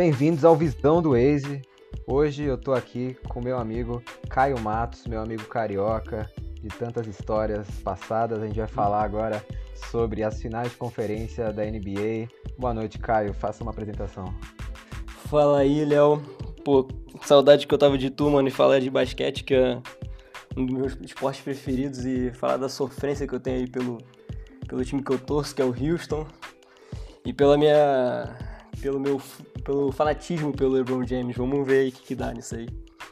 bem-vindos ao Visão do Waze. Hoje eu tô aqui com meu amigo Caio Matos, meu amigo carioca, de tantas histórias passadas. A gente vai falar agora sobre as finais de conferência da NBA. Boa noite, Caio. Faça uma apresentação. Fala aí, Léo. Pô, saudade que eu tava de tu, mano, e falar de basquete, que é um dos meus esportes preferidos, e falar da sofrência que eu tenho aí pelo, pelo time que eu torço, que é o Houston, e pela minha. Pelo meu pelo fanatismo pelo LeBron James. Vamos ver aí o que, que dá nisso aí.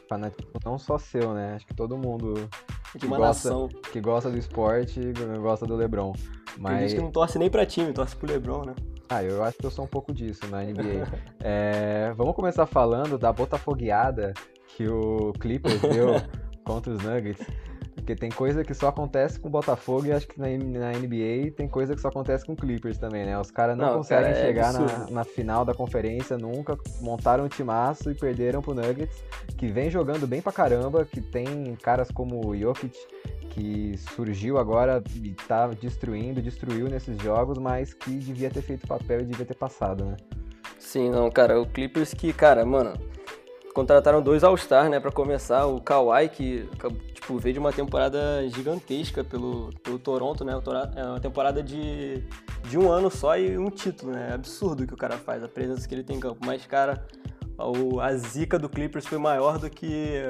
Fanatismo não só seu, né? Acho que todo mundo de uma gosta, que gosta do esporte gosta do LeBron. Mas... Tem gente que não torce nem pra time, torce pro LeBron, né? Ah, eu acho que eu sou um pouco disso na NBA. é, vamos começar falando da botafogueada que o Clippers deu contra os Nuggets. Porque tem coisa que só acontece com o Botafogo e acho que na, na NBA tem coisa que só acontece com o Clippers também, né? Os caras não, não, conseguem cara, é chegar na, na, final da conferência nunca, montaram um timaço e perderam pro Nuggets, que vem jogando bem pra caramba, que tem caras como o Jokic, que surgiu agora e tá destruindo, destruiu nesses jogos, mas que devia ter feito papel e devia ter passado, né? Sim, não, cara, o Clippers que, cara, mano, contrataram dois All-Star, né, para começar. O Kawhi, que tipo, veio de uma temporada gigantesca pelo, pelo Toronto, né? É uma temporada de, de um ano só e um título, né? É absurdo o que o cara faz, a presença que ele tem em campo. Mas, cara, a zica do Clippers foi maior do que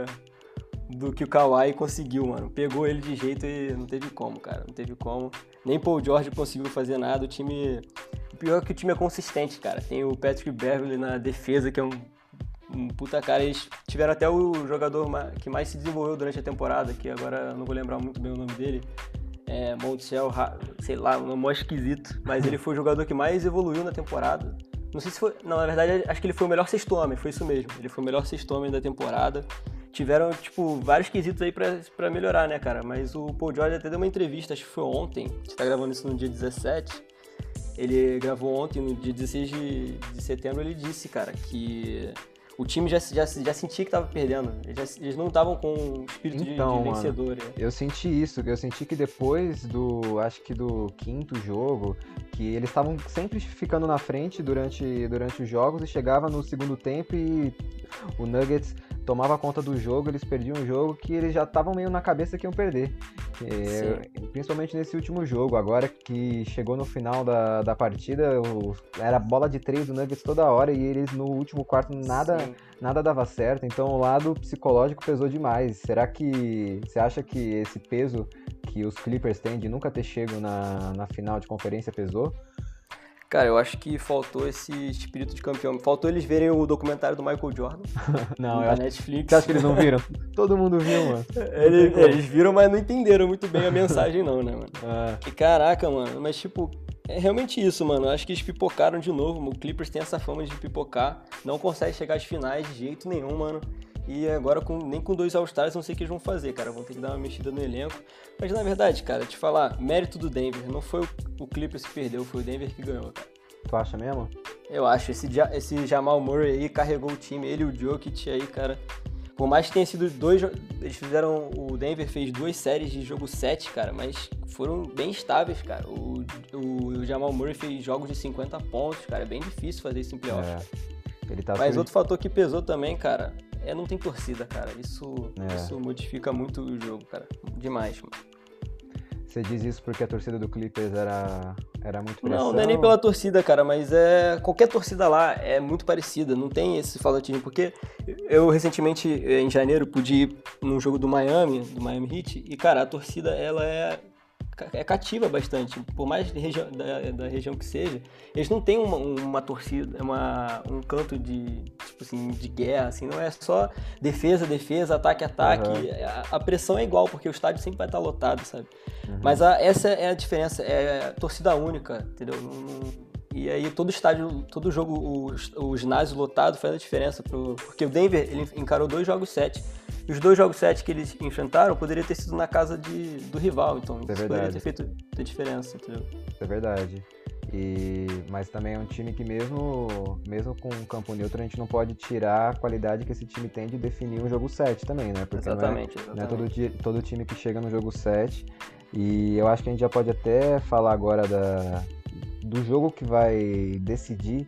do que o Kawhi conseguiu, mano. Pegou ele de jeito e não teve como, cara. Não teve como. Nem Paul George conseguiu fazer nada. O time. O pior é que o time é consistente, cara. Tem o Patrick Beverly na defesa, que é um um puta cara. Eles tiveram até o jogador que mais se desenvolveu durante a temporada, que agora não vou lembrar muito bem o nome dele. É, Montiel, sei lá, um nome esquisito. Mas ele foi o jogador que mais evoluiu na temporada. Não sei se foi. Não, na verdade, acho que ele foi o melhor sexto homem, foi isso mesmo. Ele foi o melhor sexto homem da temporada. Tiveram, tipo, vários quesitos aí pra, melhorar, né, cara? Mas o Paul George até deu uma entrevista, acho que foi ontem. A gente tá gravando isso no dia 17. Ele gravou ontem, no dia 16 de, de setembro, ele disse, cara, que o time já, já, já sentia que tava perdendo. Eles, já, eles não estavam com espírito então, de, de vencedor. Mano, eu senti isso, eu senti que depois do, acho que do quinto jogo, que eles estavam sempre ficando na frente durante, durante os jogos e chegava no segundo tempo e o Nuggets tomava conta do jogo, eles perdiam o jogo que eles já estavam meio na cabeça que iam perder. É, principalmente nesse último jogo, agora que chegou no final da, da partida, o, era bola de três do Nuggets toda hora e eles no último quarto nada, nada dava certo. Então o lado psicológico pesou demais. Será que você acha que esse peso que os Clippers têm de nunca ter chego na, na final de conferência pesou? Cara, eu acho que faltou esse espírito de campeão. Faltou eles verem o documentário do Michael Jordan. não, acho, Netflix. Você acha que eles não viram? Todo mundo viu, mano. Eles, eles, viram, mas não entenderam muito bem a mensagem, não, né, mano? Ah. Que caraca, mano. Mas, tipo, é realmente isso, mano. Eu acho que eles pipocaram de novo. O Clippers tem essa fama de pipocar. Não consegue chegar às finais de jeito nenhum, mano. E agora, com, nem com dois All-Stars, não sei o que eles vão fazer, cara. Vão ter que dar uma mexida no elenco. Mas na verdade, cara, te falar, mérito do Denver. Não foi o Clippers que perdeu, foi o Denver que ganhou, cara. Tu acha mesmo? Eu acho. Esse, esse Jamal Murray aí carregou o time. Ele e o Jokic aí, cara. Por mais que tenha sido dois. Eles fizeram. O Denver fez duas séries de jogo 7, cara, mas foram bem estáveis, cara. O, o, o Jamal Murray fez jogos de 50 pontos, cara. É bem difícil fazer isso em playoff. É. Ele tá Mas outro fator que pesou também, cara, é não tem torcida, cara. Isso, é. isso modifica muito o jogo, cara. Demais, mano. Você diz isso porque a torcida do Clippers era, era muito pressão? Não, não é nem pela torcida, cara, mas é qualquer torcida lá é muito parecida, não tem esse fanatismo, porque eu recentemente, em janeiro, pude ir num jogo do Miami, do Miami Heat, e, cara, a torcida, ela é é cativa bastante, por mais região, da, da, região que seja, eles não têm uma, uma torcida, uma, um canto de, tipo assim, de guerra, assim, não é só defesa, defesa, ataque, ataque, uhum. a, a, pressão é igual, porque o estádio sempre vai estar lotado, sabe? Uhum. Mas a, essa é a diferença, é torcida única, entendeu? E aí todo estádio, todo jogo, o, o ginásio lotado faz a diferença. Pro, porque o Denver ele encarou dois jogos sete. Os dois jogos sete que eles enfrentaram poderia ter sido na casa de, do rival. Então é isso poderia ter feito a diferença, entendeu? É verdade. E, mas também é um time que mesmo, mesmo com um campo neutro, a gente não pode tirar a qualidade que esse time tem de definir um jogo 7 também, né? Porque exatamente, não é, exatamente. Não é todo, todo time que chega no jogo 7. E eu acho que a gente já pode até falar agora da, do jogo que vai decidir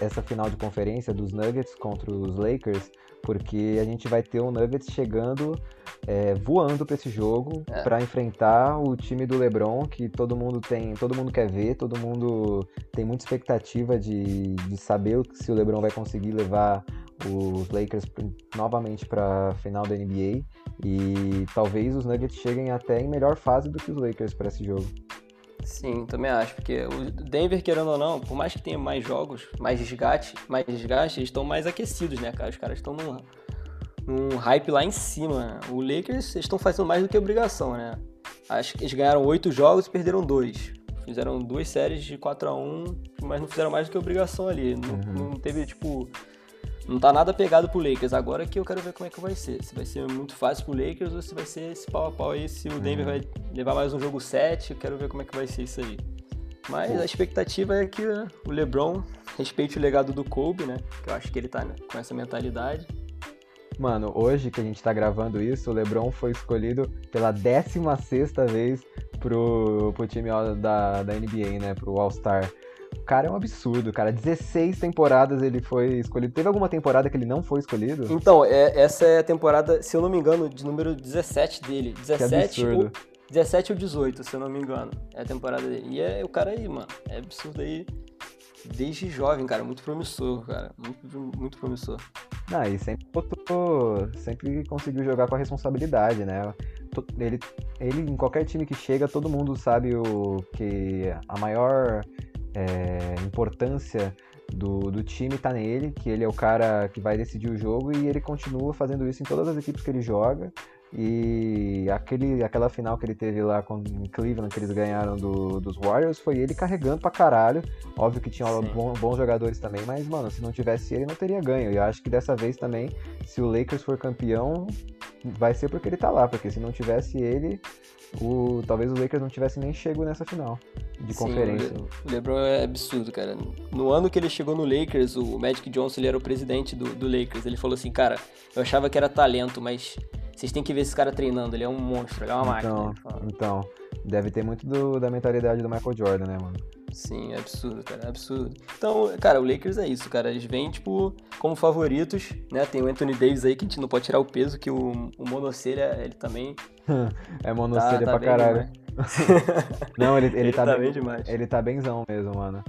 essa final de conferência dos Nuggets contra os Lakers, porque a gente vai ter o Nuggets chegando é, voando para esse jogo é. para enfrentar o time do LeBron que todo mundo tem, todo mundo quer ver, todo mundo tem muita expectativa de, de saber se o LeBron vai conseguir levar os Lakers novamente para a final da NBA e talvez os Nuggets cheguem até em melhor fase do que os Lakers para esse jogo. Sim, também acho, porque o Denver, querendo ou não, por mais que tenha mais jogos, mais desgaste, mais desgaste, eles estão mais aquecidos, né, cara? Os caras estão num, num hype lá em cima. O Lakers, eles estão fazendo mais do que obrigação, né? Acho que eles ganharam oito jogos e perderam dois. Fizeram duas séries de 4 a 1 mas não fizeram mais do que obrigação ali. Não, uhum. não teve, tipo, não tá nada pegado pro Lakers. Agora que eu quero ver como é que vai ser. Se vai ser muito fácil pro Lakers ou se vai ser esse pau a pau aí, se o Denver uhum. vai levar mais um jogo 7, eu quero ver como é que vai ser isso aí. Mas a expectativa é que o LeBron respeite o legado do Kobe, né? Que eu acho que ele tá né, com essa mentalidade. Mano, hoje que a gente tá gravando isso, o LeBron foi escolhido pela 16 vez pro, pro time da, da NBA, né? Pro All-Star. O cara é um absurdo, cara. 16 temporadas ele foi escolhido. Teve alguma temporada que ele não foi escolhido? Então, é, essa é a temporada, se eu não me engano, de número 17 dele. 17 ou, 17 ou 18, se eu não me engano. É a temporada dele. E é o cara aí, mano. É absurdo aí. Desde jovem, cara. Muito promissor, cara. Muito, muito promissor. Ah, e sempre botou, sempre conseguiu jogar com a responsabilidade, né? Ele, ele, em qualquer time que chega, todo mundo sabe o que a maior é, importância do, do time tá nele, que ele é o cara que vai decidir o jogo e ele continua fazendo isso em todas as equipes que ele joga. E aquele, aquela final que ele teve lá com, em Cleveland, que eles ganharam do, dos Warriors, foi ele carregando pra caralho. Óbvio que tinha bons, bons jogadores também, mas, mano, se não tivesse ele, não teria ganho. E eu acho que dessa vez também, se o Lakers for campeão, vai ser porque ele tá lá, porque se não tivesse ele, o, talvez o Lakers não tivesse nem chego nessa final de Sim, conferência. O LeBron é absurdo, cara. No ano que ele chegou no Lakers, o Magic Johnson ele era o presidente do, do Lakers. Ele falou assim, cara, eu achava que era talento, mas vocês têm que ver esse cara treinando. Ele é um monstro, ele é uma então, máquina. Então, deve ter muito do, da mentalidade do Michael Jordan, né, mano? Sim, é absurdo, cara, é absurdo. Então, cara, o Lakers é isso, cara. Eles vêm, tipo, como favoritos, né? Tem o Anthony Davis aí que a gente não pode tirar o peso, que o, o monocelha, ele também. é monocelha tá, tá pra caralho. não, ele, ele, ele tá, tá bem, demais. Ele tá benzão mesmo, mano.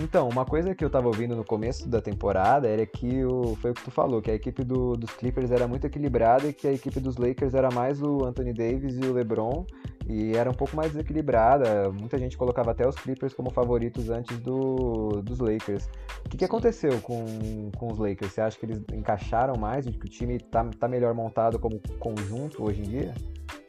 Então, uma coisa que eu tava ouvindo no começo da temporada era que o, foi o que tu falou, que a equipe do, dos Clippers era muito equilibrada e que a equipe dos Lakers era mais o Anthony Davis e o LeBron e era um pouco mais desequilibrada. Muita gente colocava até os Clippers como favoritos antes do, dos Lakers. O que, que aconteceu com, com os Lakers? Você acha que eles encaixaram mais? Que o time tá, tá melhor montado como conjunto hoje em dia?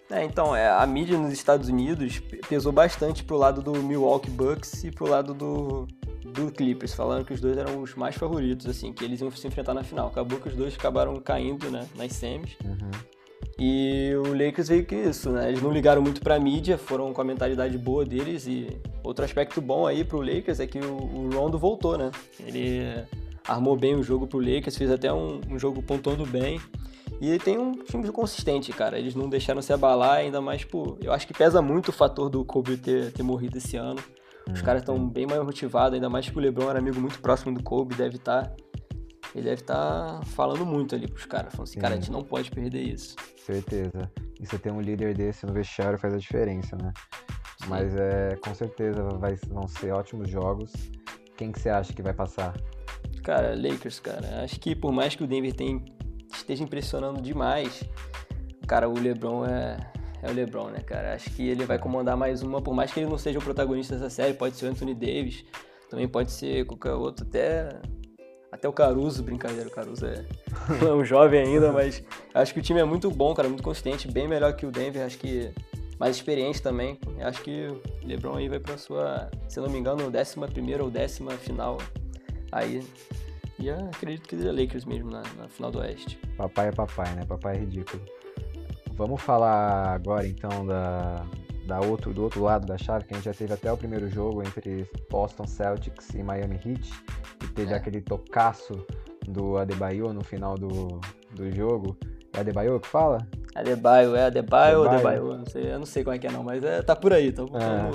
É, então, é, a mídia nos Estados Unidos pesou bastante pro lado do Milwaukee Bucks e pro lado do, do Clippers, falando que os dois eram os mais favoritos, assim, que eles iam se enfrentar na final. Acabou que os dois acabaram caindo, né, nas semis. Uhum. E o Lakers veio que isso, né? Eles não ligaram muito pra mídia, foram com a mentalidade boa deles. E outro aspecto bom aí pro Lakers é que o, o Rondo voltou, né? Ele armou bem o jogo pro Lakers, fez até um, um jogo pontuando bem. E ele tem um time consistente, cara. Eles não deixaram se abalar, ainda mais, pô. Eu acho que pesa muito o fator do Kobe ter, ter morrido esse ano. Os hum, caras estão bem mais motivados, ainda mais que o LeBron era amigo muito próximo do Kobe, deve estar. Tá, ele deve estar tá falando muito ali pros caras, falando assim, Sim. cara, a gente não pode perder isso. Certeza. E você ter um líder desse no vestiário faz a diferença, né? Sim. Mas é, com certeza vai, vão ser ótimos jogos. Quem que você acha que vai passar? Cara, Lakers, cara. Acho que por mais que o Denver tenha, esteja impressionando demais, cara, o LeBron é, é o LeBron, né, cara? Acho que ele vai é. comandar mais uma, por mais que ele não seja o protagonista dessa série, pode ser o Anthony Davis, também pode ser qualquer outro, até até o Caruso, brincadeira, o Caruso é, é um jovem ainda, mas acho que o time é muito bom, cara, muito consistente, bem melhor que o Denver, acho que mais experiente também. Acho que o LeBron aí vai para sua, se não me engano, décima primeira ou décima final aí. E acredito que seja Lakers mesmo na, na final do Oeste. Papai é papai, né? Papai é ridículo. Vamos falar agora então da, da outro, do outro lado da chave, que a gente já teve até o primeiro jogo entre Boston Celtics e Miami Heat, e teve é. aquele tocaço do Adebayo no final do, do jogo. É Adebayo que fala? Adebayo, é Adebayo ou Adebayo? Não sei, eu não sei como é que é não, mas é, tá por aí, tá, é.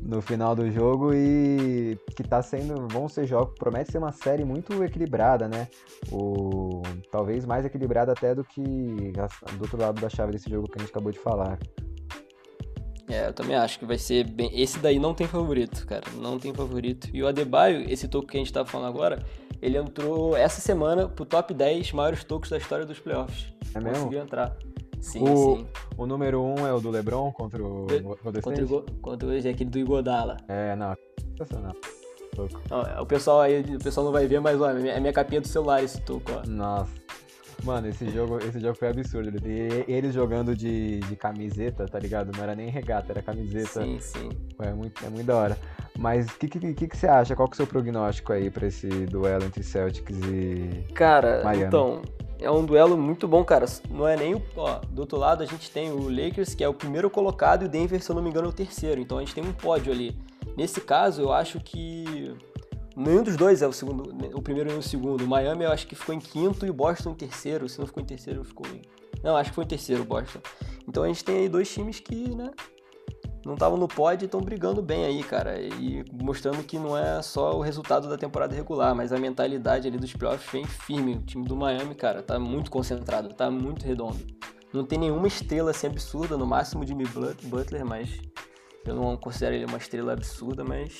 no final do jogo e que tá sendo, vão ser jogos, promete ser uma série muito equilibrada, né? O, talvez mais equilibrada até do que do outro lado da chave desse jogo que a gente acabou de falar. É, eu também acho que vai ser bem. Esse daí não tem favorito, cara. Não tem favorito. E o Adebayo, esse toco que a gente tá falando agora, ele entrou essa semana pro top 10 maiores tocos da história dos playoffs. É mesmo? Conseguiu entrar. Sim, o, sim. O número 1 um é o do LeBron contra o Golden Contra, o, contra o, é aquele do Igodala. É, não. Sensacional. Ó, o pessoal aí, o pessoal não vai ver, mas ó, é minha capinha do celular esse toco, ó. Nossa. Mano, esse jogo, esse jogo foi absurdo. E eles jogando de, de camiseta, tá ligado? Não era nem regata, era camiseta. Sim, sim. É muito, é muito da hora. Mas o que, que, que, que, você acha? Qual que é o seu prognóstico aí pra esse duelo entre Celtics e. Cara, Miami? então. É um duelo muito bom, cara. Não é nem o. Ó, do outro lado a gente tem o Lakers, que é o primeiro colocado, e o Denver, se eu não me engano, é o terceiro. Então a gente tem um pódio ali. Nesse caso, eu acho que Nenhum dos dois é o segundo, o primeiro e o segundo. O Miami eu acho que ficou em quinto e o Boston em terceiro. Se não ficou em terceiro, ficou em. Não, acho que foi em terceiro o Boston. Então a gente tem aí dois times que, né? Não estavam no pódio e estão brigando bem aí, cara. E mostrando que não é só o resultado da temporada regular, mas a mentalidade ali dos playoffs vem firme. O time do Miami, cara, tá muito concentrado, tá muito redondo. Não tem nenhuma estrela assim absurda, no máximo Jimmy Butler, mas eu não considero ele uma estrela absurda, mas.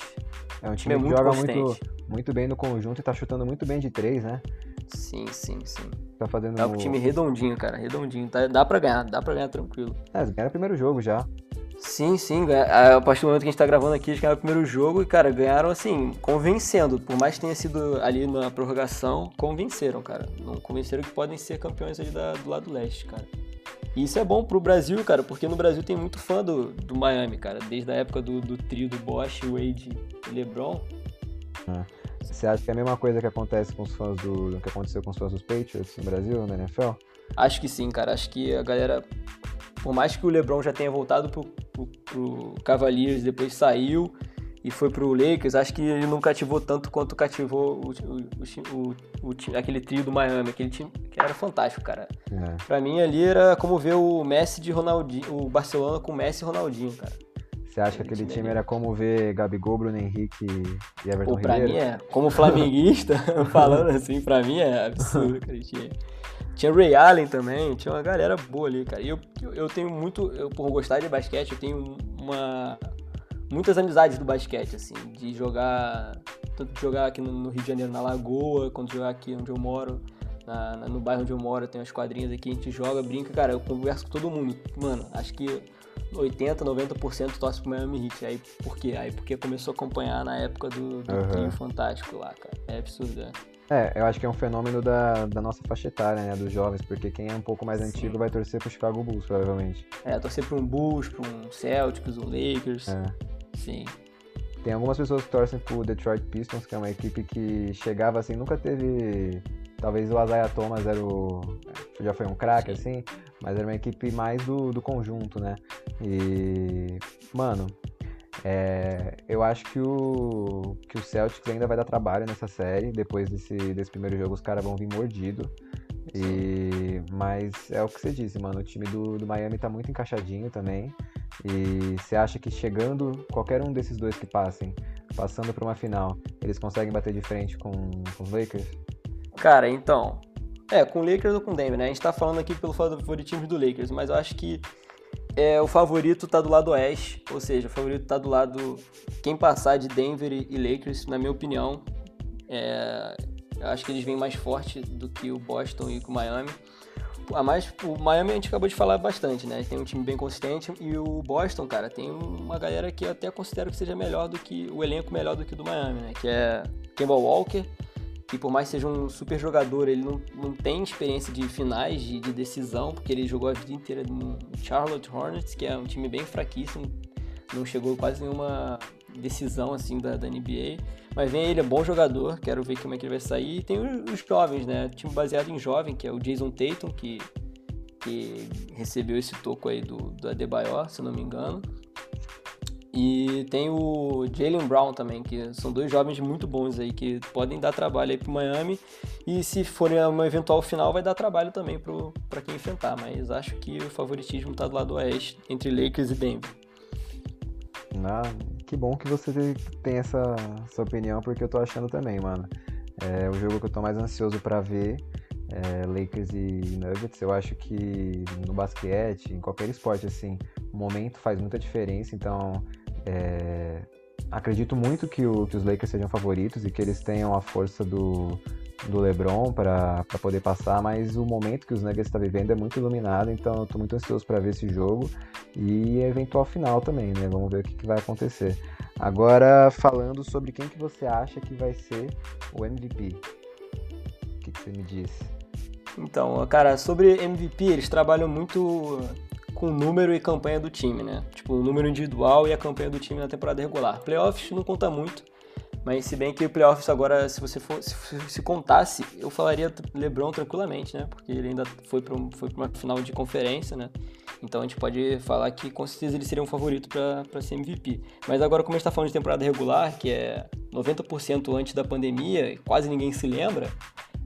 É um time, é que joga muito, muito bem no conjunto e tá chutando muito bem de três, né? Sim, sim, sim. Tá fazendo. É um time redondinho, cara, redondinho. Tá, dá pra ganhar, dá pra ganhar tranquilo. É, eles ganharam o primeiro jogo já. Sim, sim. A partir do momento que a gente tá gravando aqui, eles ganharam o primeiro jogo e, cara, ganharam assim, convencendo. Por mais que tenha sido ali na prorrogação, convenceram, cara. Não convenceram que podem ser campeões ali da, do lado leste, cara. E isso é bom pro Brasil, cara, porque no Brasil tem muito fã do, do Miami, cara. Desde a época do, do trio do Bosch, Wade e LeBron. É. Você acha que é a mesma coisa que acontece com os fãs do. que aconteceu com os fãs dos Patriots no Brasil, na NFL? Acho que sim, cara. Acho que a galera. Por mais que o LeBron já tenha voltado pro, pro, pro Cavaliers, depois saiu e foi pro Lakers, acho que ele não cativou tanto quanto cativou o, o, o, o aquele trio do Miami, aquele time que era fantástico, cara. É. Pra mim ali era como ver o Messi de Ronaldinho, o Barcelona com Messi e Ronaldinho, cara. Você acha que aquele time era como ver Gabigol, Bruno Henrique e Everton Pô, pra Ribeiro? mim é. Como flamenguista, falando assim, pra mim é absurdo, cara. Tinha, tinha Ray Allen também, tinha uma galera boa ali, cara. E eu, eu, eu tenho muito, eu, por gostar de basquete, eu tenho uma muitas amizades do basquete, assim, de jogar, tanto de jogar aqui no, no Rio de Janeiro, na Lagoa, quanto jogar aqui onde eu moro, na, na, no bairro onde eu moro, tem umas quadrinhas aqui, a gente joga, brinca, cara, eu converso com todo mundo. Mano, acho que 80, 90% torce pro Miami Heat. Aí por quê? Aí porque começou a acompanhar na época do, do uhum. trio fantástico lá, cara. É absurdo, né? É, eu acho que é um fenômeno da, da nossa faixa etária, né? Dos jovens, porque quem é um pouco mais Sim. antigo vai torcer pro Chicago Bulls, provavelmente. É, torcer pra um Bulls, pra um Celtics, um Lakers. É. Sim. Tem algumas pessoas que torcem pro Detroit Pistons, que é uma equipe que chegava assim, nunca teve. Talvez o Isaiah Thomas era o. já foi um craque, assim, mas era uma equipe mais do, do conjunto, né? E. Mano, é, eu acho que o, que o Celtics ainda vai dar trabalho nessa série. Depois desse, desse primeiro jogo, os caras vão vir mordido. E, mas é o que você disse, mano. O time do, do Miami tá muito encaixadinho também. E você acha que chegando, qualquer um desses dois que passem, passando para uma final, eles conseguem bater de frente com, com os Lakers? Cara, então. É, com o Lakers ou com o Denver, né? A gente tá falando aqui pelo favoritismo do Lakers, mas eu acho que é, o favorito tá do lado oeste, ou seja, o favorito tá do lado. Quem passar de Denver e Lakers, na minha opinião, é, eu acho que eles vêm mais forte do que o Boston e o Miami. A mais, o Miami a gente acabou de falar bastante, né? Tem um time bem consistente e o Boston, cara, tem uma galera que eu até considero que seja melhor do que o elenco melhor do que o do Miami, né? Que é Kemba Walker, que por mais seja um super jogador, ele não, não tem experiência de finais, de, de decisão, porque ele jogou a vida inteira no Charlotte Hornets, que é um time bem fraquíssimo, não chegou quase nenhuma decisão assim da, da NBA. Mas vem ele, é bom jogador, quero ver como é que ele vai sair. E tem os, jovens, né? Time baseado em jovem, que é o Jason Tatum, que, que recebeu esse toco aí do, do Adebayor, se não me engano. E tem o Jalen Brown também, que são dois jovens muito bons aí, que podem dar trabalho aí pro Miami. E se forem uma eventual final, vai dar trabalho também para quem enfrentar. Mas acho que o favoritismo tá do lado oeste, entre Lakers e Denver. Não, que bom que você tem essa, essa opinião, porque eu tô achando também, mano. É o jogo que eu tô mais ansioso para ver. É, Lakers e Nuggets, eu acho que no basquete, em qualquer esporte, assim, o momento faz muita diferença, então é, acredito muito que, o, que, os Lakers sejam favoritos e que eles tenham a força do, do LeBron para poder passar, mas o momento que os Nuggets estão tá vivendo é muito iluminado, então eu estou muito ansioso para ver esse jogo e eventual final também, né? Vamos ver o que, que, vai acontecer. Agora, falando sobre quem que você acha que vai ser o MVP. O que, que você me diz? Então, cara, sobre MVP, eles trabalham muito com o número e campanha do time, né? Tipo, o número individual e a campanha do time na temporada regular. Playoffs não conta muito, mas se bem que o playoffs agora, se você for, se, se contasse, eu falaria LeBron tranquilamente, né? Porque ele ainda foi para um, foi uma final de conferência, né? Então a gente pode falar que com certeza ele seria um favorito para ser MVP. Mas agora, como a gente está falando de temporada regular, que é 90% antes da pandemia, quase ninguém se lembra,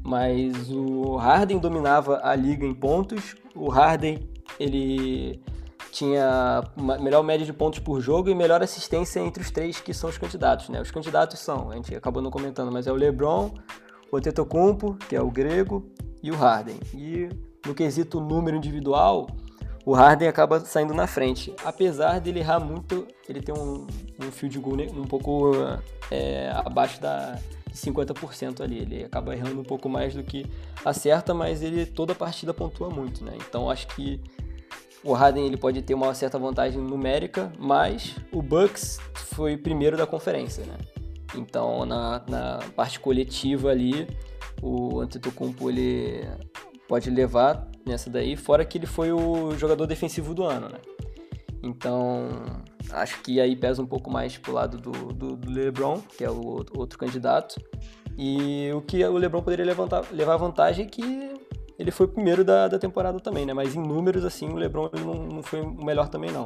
mas o Harden dominava a liga em pontos, o Harden ele tinha melhor média de pontos por jogo e melhor assistência entre os três que são os candidatos, né? Os candidatos são, a gente acabou não comentando, mas é o LeBron, o Antetokounmpo, que é o grego, e o Harden. E no quesito número individual, o Harden acaba saindo na frente. Apesar dele errar muito, ele tem um, um field goal um pouco é, abaixo da 50% ali. Ele acaba errando um pouco mais do que acerta, mas ele toda partida pontua muito, né? Então acho que o Harden ele pode ter uma certa vantagem numérica, mas o Bucks foi primeiro da conferência, né? Então, na, na parte coletiva ali, o Antetokounmpo ele pode levar nessa daí, fora que ele foi o jogador defensivo do ano, né? Então, acho que aí pesa um pouco mais pro lado do, do, do LeBron, que é o outro candidato. E o que o LeBron poderia levantar, levar vantagem é que ele foi o primeiro da, da temporada também, né? Mas em números, assim, o LeBron não, não foi o melhor também, não.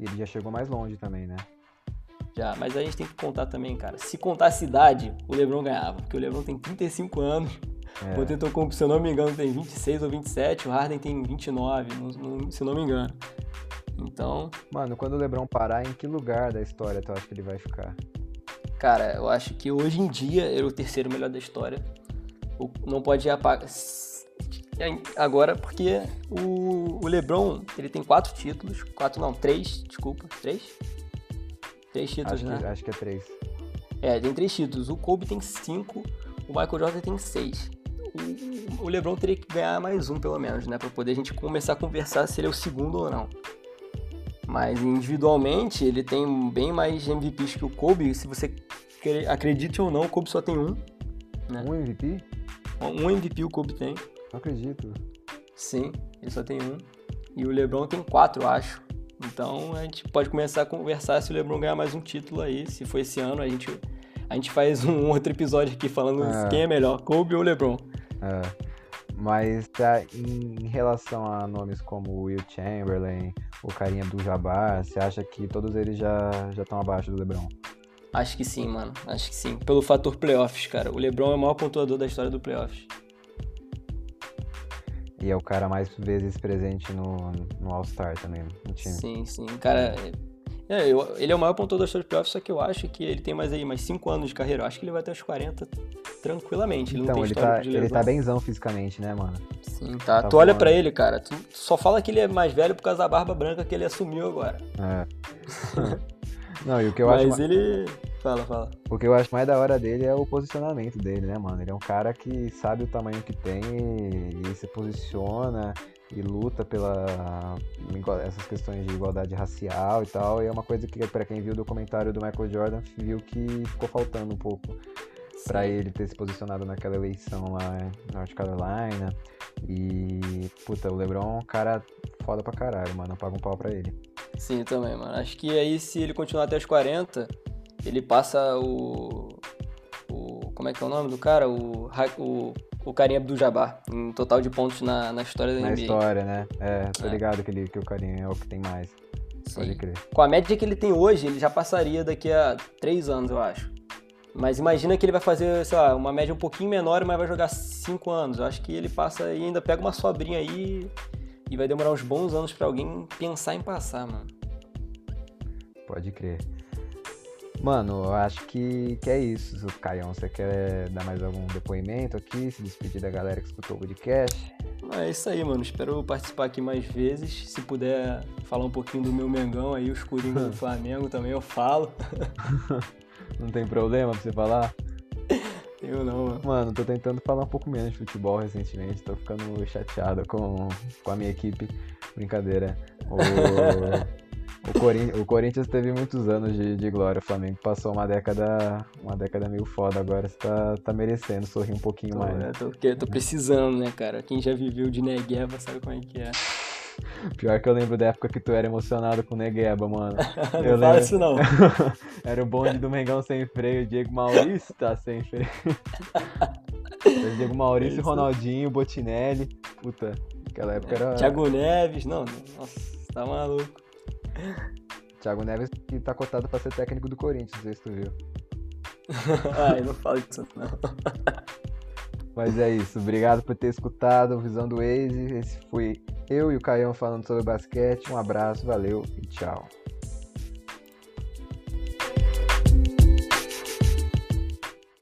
E ele já chegou mais longe também, né? Já, mas a gente tem que contar também, cara. Se contar a cidade, o LeBron ganhava, porque o LeBron tem 35 anos. É. O Antetokounmpo, se eu não me engano, tem 26 ou 27, o Harden tem 29, não, não, se eu não me engano. Então... Mano, quando o LeBron parar, em que lugar da história tu acha que ele vai ficar? Cara, eu acho que hoje em dia ele é o terceiro melhor da história. Não pode apagar agora porque o, o LeBron ele tem quatro títulos, quatro não, três, desculpa, três, três títulos, acho né? Que, acho que é três. É, tem três títulos. O Kobe tem cinco, o Michael Jordan tem seis. O, o LeBron teria que ganhar mais um pelo menos, né, para poder a gente começar a conversar se ele é o segundo ou não. Mas individualmente ele tem bem mais MVPs que o Kobe. Se você acredite ou não, o Kobe só tem um. Né? Um MVP? Um MVP o Kobe tem. Não acredito. Sim, ele só tem um. E o LeBron tem quatro, acho. Então a gente pode começar a conversar se o LeBron ganhar mais um título aí. Se for esse ano, a gente, a gente faz um outro episódio aqui falando é. quem é melhor, Kobe ou LeBron. É. Mas tá, em relação a nomes como o Will Chamberlain, o carinha do Jabbar, você acha que todos eles já estão abaixo do LeBron? Acho que sim, mano. Acho que sim. Pelo fator playoffs, cara. O LeBron é o maior pontuador da história do playoffs. E é o cara mais vezes presente no, no All-Star também, no time. Sim, sim. Cara, é, eu, ele é o maior pontuador da história do playoffs, só que eu acho que ele tem mais aí, mais 5 anos de carreira. Eu acho que ele vai até os 40 tranquilamente. Ele então, ele tá, ele tá benzão fisicamente, né, mano? Sim, tá. tá tu olha pra ele, cara, tu só fala que ele é mais velho por causa da barba branca que ele assumiu agora. É. não, e o que eu Mas acho... Mas ele... Fala, fala. O que eu acho mais da hora dele é o posicionamento dele, né, mano? Ele é um cara que sabe o tamanho que tem e, se posiciona e luta pela essas questões de igualdade racial e tal. E é uma coisa que, para quem viu o documentário do Michael Jordan, viu que ficou faltando um pouco para ele ter se posicionado naquela eleição lá em North Carolina. E, puta, o LeBron é um cara foda pra caralho, mano. Paga um pau pra ele. Sim, também, mano. Acho que aí, se ele continuar até os 40, ele passa o. o como é que é o nome do cara? O, o, o carinha do Jabbar, em total de pontos na, na história da na NBA. Na história, né? É, tô é. ligado que, ele, que o carinha é o que tem mais. Sim. Pode crer. Com a média que ele tem hoje, ele já passaria daqui a três anos, eu acho. Mas imagina que ele vai fazer, sei lá, uma média um pouquinho menor, mas vai jogar cinco anos. Eu acho que ele passa e ainda pega uma sobrinha aí e vai demorar uns bons anos para alguém pensar em passar, mano. Pode crer. Mano, eu acho que, que é isso. Caião, você quer dar mais algum depoimento aqui? Se despedir da galera que escutou o podcast? É isso aí, mano. Espero participar aqui mais vezes. Se puder falar um pouquinho do meu Mengão aí, os Coringa do Flamengo também eu falo. Não tem problema pra você falar? Eu não, mano. Mano, tô tentando falar um pouco menos de futebol recentemente. Tô ficando chateado com, com a minha equipe. Brincadeira. O, o, Corin o Corinthians teve muitos anos de, de glória. O Flamengo passou uma década, uma década meio foda. Agora você tá, tá merecendo sorrir um pouquinho tô, mais. É, tô, tô precisando, né, cara? Quem já viveu de Negueva sabe como é que é. Pior que eu lembro da época que tu era emocionado com o Negueba, mano. não eu fala isso não. era o bonde do Mengão sem freio, o Diego Maurício tá sem freio. Diego Maurício, Ronaldinho, Botinelli. Puta, aquela época era. Thiago Neves, não, nossa, tá maluco. Thiago Neves que tá cotado pra ser técnico do Corinthians, não sei se tu viu. Ai, não fala disso não. Mas é isso, obrigado por ter escutado Visão do Waze. Esse foi eu e o Caião falando sobre basquete. Um abraço, valeu e tchau.